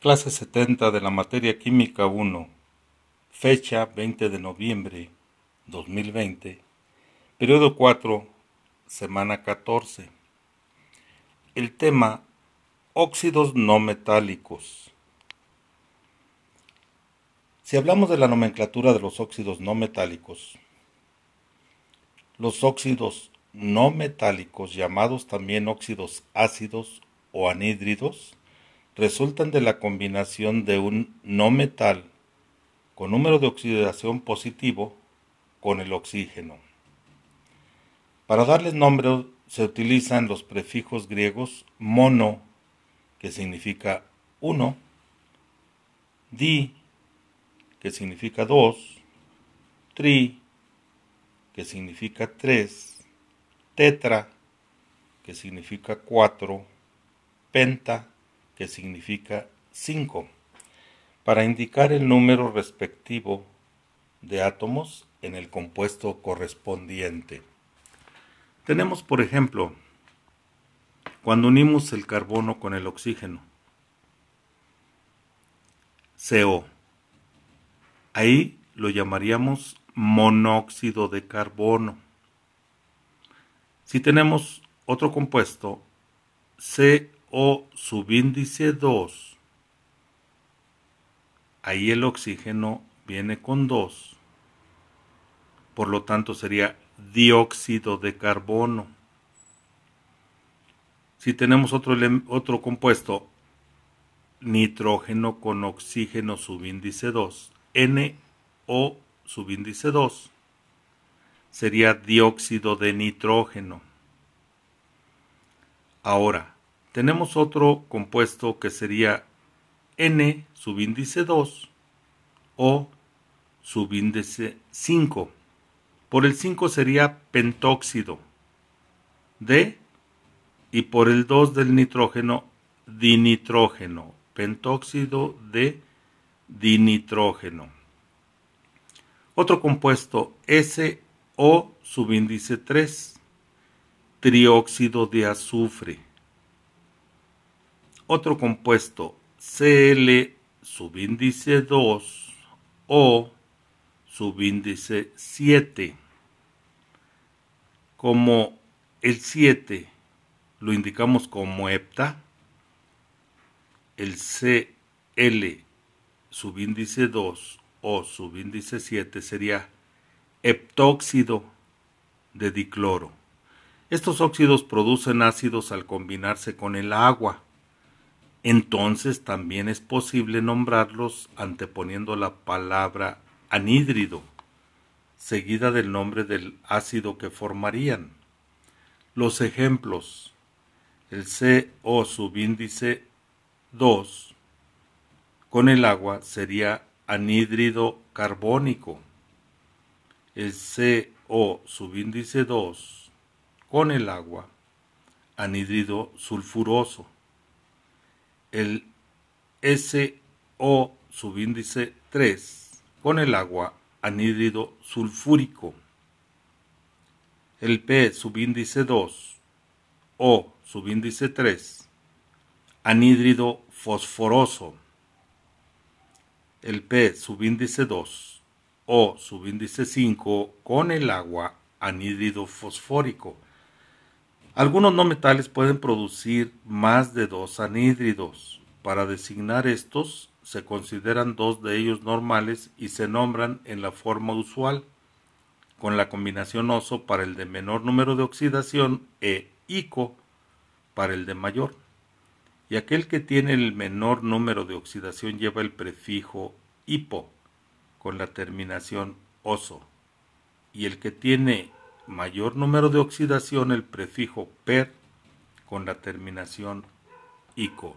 Clase 70 de la materia química 1, fecha 20 de noviembre 2020, periodo 4, semana 14. El tema óxidos no metálicos. Si hablamos de la nomenclatura de los óxidos no metálicos, los óxidos no metálicos, llamados también óxidos ácidos o anhídridos, resultan de la combinación de un no metal con número de oxidación positivo con el oxígeno. Para darles nombre se utilizan los prefijos griegos mono, que significa uno, di, que significa dos, tri, que significa tres, tetra, que significa cuatro, penta, que significa 5, para indicar el número respectivo de átomos en el compuesto correspondiente. Tenemos, por ejemplo, cuando unimos el carbono con el oxígeno, CO. Ahí lo llamaríamos monóxido de carbono. Si tenemos otro compuesto, CO o subíndice 2, ahí el oxígeno viene con 2, por lo tanto sería dióxido de carbono. Si tenemos otro, otro compuesto, nitrógeno con oxígeno subíndice 2, NO subíndice 2, sería dióxido de nitrógeno. Ahora, tenemos otro compuesto que sería N subíndice 2 o subíndice 5. Por el 5 sería pentóxido de y por el 2 del nitrógeno dinitrógeno, pentóxido de dinitrógeno. Otro compuesto SO subíndice 3, trióxido de azufre otro compuesto Cl subíndice 2 o subíndice 7. Como el 7 lo indicamos como hepta, el Cl subíndice 2 o subíndice 7 sería heptóxido de dicloro. Estos óxidos producen ácidos al combinarse con el agua entonces también es posible nombrarlos anteponiendo la palabra anhídrido, seguida del nombre del ácido que formarían. Los ejemplos, el CO subíndice 2 con el agua sería anhídrido carbónico. El CO subíndice 2 con el agua, anhídrido sulfuroso el SO subíndice 3 con el agua anhídrido sulfúrico, el P subíndice 2 o subíndice 3 anhídrido fosforoso, el P subíndice 2 o subíndice 5 con el agua anhídrido fosfórico, algunos no metales pueden producir más de dos anhídridos. Para designar estos, se consideran dos de ellos normales y se nombran en la forma usual, con la combinación oso para el de menor número de oxidación e ico para el de mayor. Y aquel que tiene el menor número de oxidación lleva el prefijo hipo con la terminación oso. Y el que tiene mayor número de oxidación el prefijo per con la terminación ico.